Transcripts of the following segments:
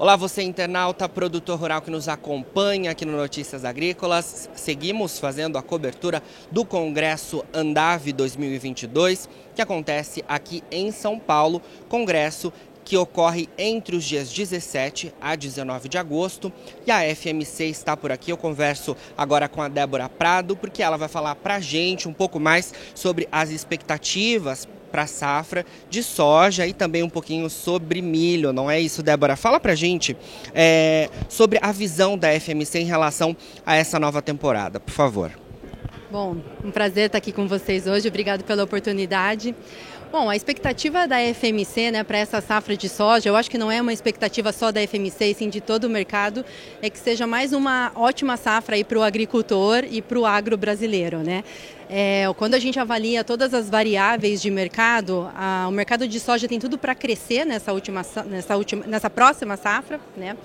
Olá, você internauta, produtor rural que nos acompanha aqui no Notícias Agrícolas. Seguimos fazendo a cobertura do Congresso Andave 2022, que acontece aqui em São Paulo, congresso que ocorre entre os dias 17 a 19 de agosto. E a FMC está por aqui. Eu converso agora com a Débora Prado, porque ela vai falar para gente um pouco mais sobre as expectativas para safra de soja e também um pouquinho sobre milho, não é isso, Débora? Fala para gente é, sobre a visão da FMC em relação a essa nova temporada, por favor. Bom, um prazer estar aqui com vocês hoje, obrigado pela oportunidade. Bom, a expectativa da FMC né, para essa safra de soja, eu acho que não é uma expectativa só da FMC, sim de todo o mercado, é que seja mais uma ótima safra para o agricultor e para o agro brasileiro. Né? É, quando a gente avalia todas as variáveis de mercado, a, o mercado de soja tem tudo para crescer nessa, última, nessa, última, nessa próxima safra. Né?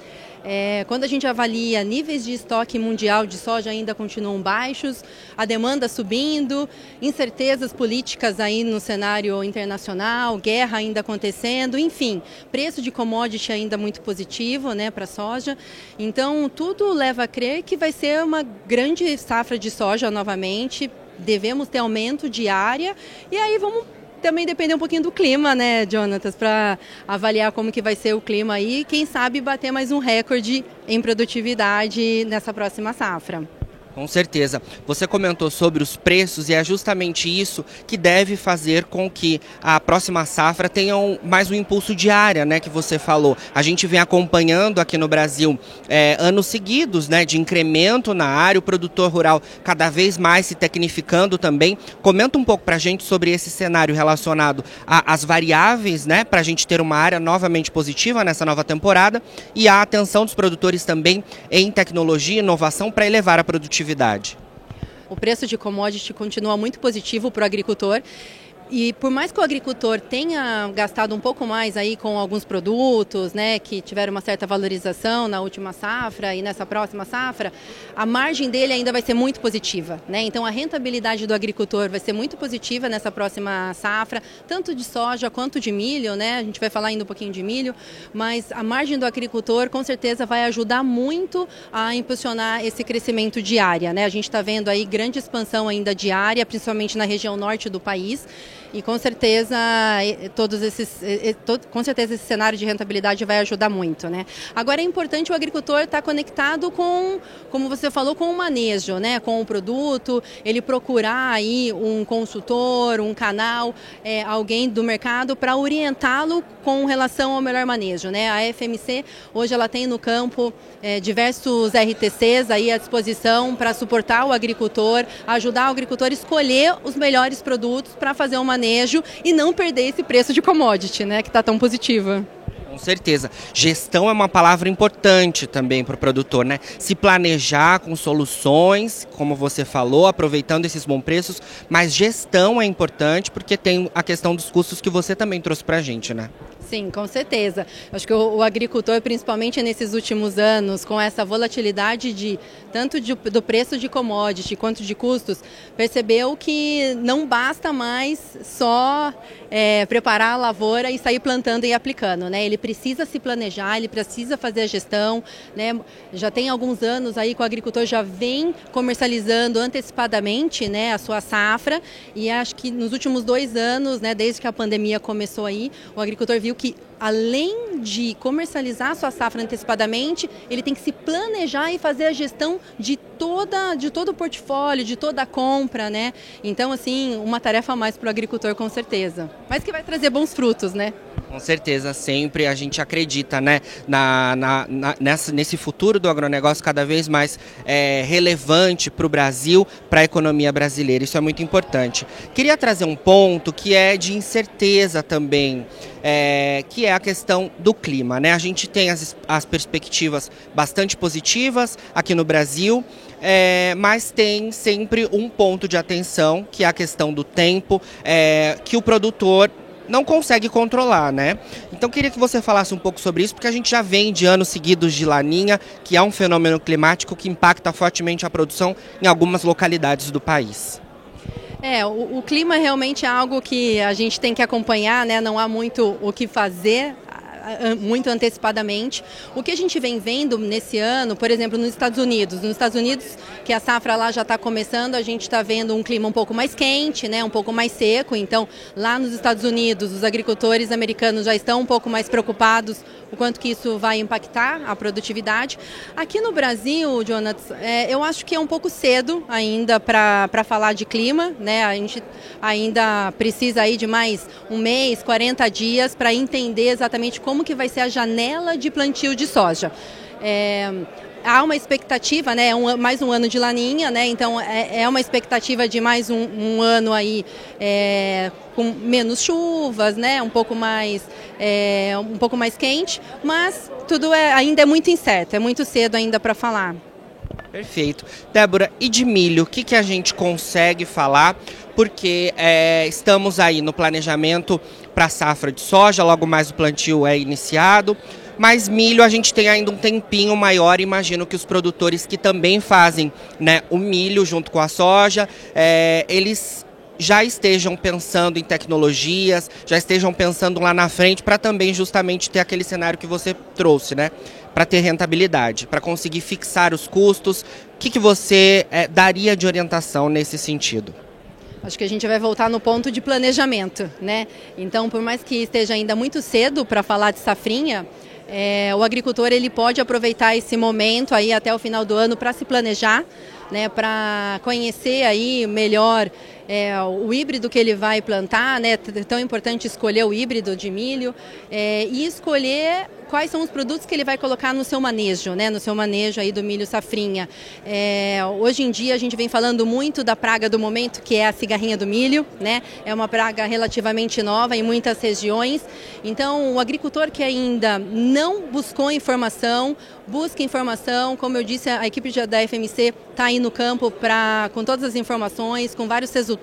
É, quando a gente avalia níveis de estoque mundial de soja ainda continuam baixos, a demanda subindo, incertezas políticas aí no cenário internacional, guerra ainda acontecendo, enfim, preço de commodity ainda muito positivo né, para a soja. Então, tudo leva a crer que vai ser uma grande safra de soja novamente. Devemos ter aumento de área e aí vamos também depender um pouquinho do clima, né, Jonatas, para avaliar como que vai ser o clima aí, quem sabe bater mais um recorde em produtividade nessa próxima safra. Com certeza. Você comentou sobre os preços e é justamente isso que deve fazer com que a próxima safra tenha um, mais um impulso de área, né, que você falou. A gente vem acompanhando aqui no Brasil é, anos seguidos, né, de incremento na área, o produtor rural cada vez mais se tecnificando também. Comenta um pouco para a gente sobre esse cenário relacionado às variáveis, né, para a gente ter uma área novamente positiva nessa nova temporada e a atenção dos produtores também em tecnologia e inovação para elevar a produtividade O preço de commodity continua muito positivo para o agricultor e por mais que o agricultor tenha gastado um pouco mais aí com alguns produtos, né, que tiveram uma certa valorização na última safra e nessa próxima safra, a margem dele ainda vai ser muito positiva, né? Então a rentabilidade do agricultor vai ser muito positiva nessa próxima safra, tanto de soja quanto de milho, né? A gente vai falar ainda um pouquinho de milho, mas a margem do agricultor com certeza vai ajudar muito a impulsionar esse crescimento de área, né? A gente está vendo aí grande expansão ainda de área, principalmente na região norte do país. E com certeza todos esses, com certeza esse cenário de rentabilidade vai ajudar muito, né? Agora é importante o agricultor estar conectado com, como você falou, com o manejo, né? Com o produto, ele procurar aí um consultor, um canal, é, alguém do mercado para orientá-lo com relação ao melhor manejo, né? A FMC hoje ela tem no campo é, diversos RTCs aí à disposição para suportar o agricultor, ajudar o agricultor a escolher os melhores produtos para fazer uma manejo e não perder esse preço de commodity, né, que está tão positiva. Com certeza. Gestão é uma palavra importante também para o produtor, né? Se planejar com soluções, como você falou, aproveitando esses bons preços, mas gestão é importante porque tem a questão dos custos que você também trouxe para a gente, né? Sim, com certeza. Acho que o, o, agricultor, principalmente nesses últimos anos, com essa volatilidade de tanto de, do preço de commodity quanto de custos, percebeu que não basta mais só é, preparar a lavoura e sair plantando e aplicando, né? Ele precisa se planejar, ele precisa fazer a gestão, né? Já tem alguns anos aí que o agricultor já vem comercializando antecipadamente, né, a sua safra e acho que nos últimos dois anos, né, desde que a pandemia começou aí, o agricultor viu que além de comercializar sua safra antecipadamente, ele tem que se planejar e fazer a gestão de toda de todo o portfólio, de toda a compra, né? Então, assim, uma tarefa a mais para o agricultor com certeza. Mas que vai trazer bons frutos, né? Com certeza, sempre a gente acredita né, na, na, na nessa, nesse futuro do agronegócio cada vez mais é, relevante para o Brasil, para a economia brasileira. Isso é muito importante. Queria trazer um ponto que é de incerteza também, é, que é a questão do clima. Né? A gente tem as, as perspectivas bastante positivas aqui no Brasil. É, mas tem sempre um ponto de atenção, que é a questão do tempo, é, que o produtor não consegue controlar, né? Então queria que você falasse um pouco sobre isso, porque a gente já vem de anos seguidos de laninha, que é um fenômeno climático que impacta fortemente a produção em algumas localidades do país. É, o, o clima realmente é algo que a gente tem que acompanhar, né? Não há muito o que fazer muito antecipadamente. O que a gente vem vendo nesse ano, por exemplo, nos Estados Unidos, nos Estados Unidos, que a safra lá já está começando, a gente está vendo um clima um pouco mais quente, né, um pouco mais seco. Então, lá nos Estados Unidos, os agricultores americanos já estão um pouco mais preocupados o quanto que isso vai impactar a produtividade. Aqui no Brasil, Jonathan, é, eu acho que é um pouco cedo ainda para falar de clima, né? A gente ainda precisa aí de mais um mês, 40 dias para entender exatamente como que vai ser a janela de plantio de soja. É, há uma expectativa, né? Um, mais um ano de laninha, né? Então é, é uma expectativa de mais um, um ano aí é, com menos chuvas, né? Um pouco mais é, um pouco mais quente, mas tudo é, ainda é muito incerto, é muito cedo ainda para falar. Perfeito. Débora, e de milho, o que, que a gente consegue falar? Porque é, estamos aí no planejamento para a safra de soja, logo mais o plantio é iniciado. Mas milho a gente tem ainda um tempinho maior, imagino que os produtores que também fazem né, o milho junto com a soja, é, eles já estejam pensando em tecnologias, já estejam pensando lá na frente para também justamente ter aquele cenário que você trouxe, né? Para ter rentabilidade, para conseguir fixar os custos. O que, que você é, daria de orientação nesse sentido? Acho que a gente vai voltar no ponto de planejamento, né? Então, por mais que esteja ainda muito cedo para falar de safrinha, é, o agricultor ele pode aproveitar esse momento aí até o final do ano para se planejar, né, para conhecer aí melhor é, o híbrido que ele vai plantar, né? Tão importante escolher o híbrido de milho é, e escolher quais são os produtos que ele vai colocar no seu manejo, né? No seu manejo aí do milho safrinha. É, hoje em dia a gente vem falando muito da praga do momento, que é a cigarrinha do milho, né? É uma praga relativamente nova em muitas regiões. Então, o agricultor que ainda não buscou informação, busque informação. Como eu disse, a equipe da FMC está aí no campo pra, com todas as informações, com vários resultados,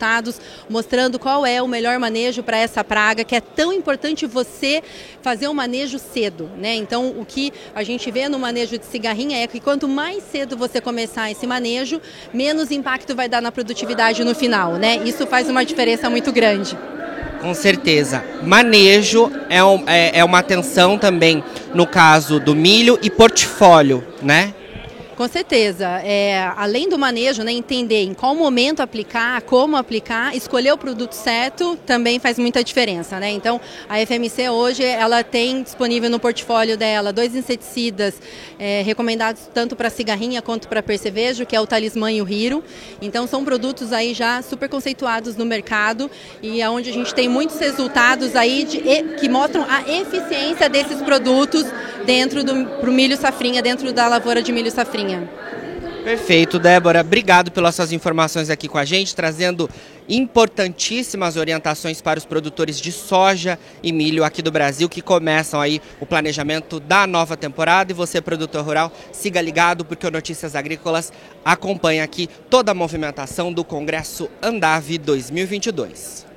mostrando qual é o melhor manejo para essa praga, que é tão importante você fazer o manejo cedo. Né? Então, o que a gente vê no manejo de cigarrinha é que quanto mais cedo você começar esse manejo, menos impacto vai dar na produtividade no final. Né? Isso faz uma diferença muito grande. Com certeza. Manejo é, um, é, é uma atenção também no caso do milho e portfólio, né? Com certeza. É, além do manejo, né, entender em qual momento aplicar, como aplicar, escolher o produto certo também faz muita diferença. Né? Então, a FMC hoje ela tem disponível no portfólio dela dois inseticidas é, recomendados tanto para cigarrinha quanto para percevejo, que é o Talismã e o Hiro. Então, são produtos aí já super conceituados no mercado e aonde a gente tem muitos resultados aí de, que mostram a eficiência desses produtos dentro do pro milho safrinha, dentro da lavoura de milho safrinha. Perfeito, Débora. Obrigado pelas suas informações aqui com a gente, trazendo importantíssimas orientações para os produtores de soja e milho aqui do Brasil que começam aí o planejamento da nova temporada. E você, produtor rural, siga ligado porque o Notícias Agrícolas acompanha aqui toda a movimentação do Congresso Andave 2022.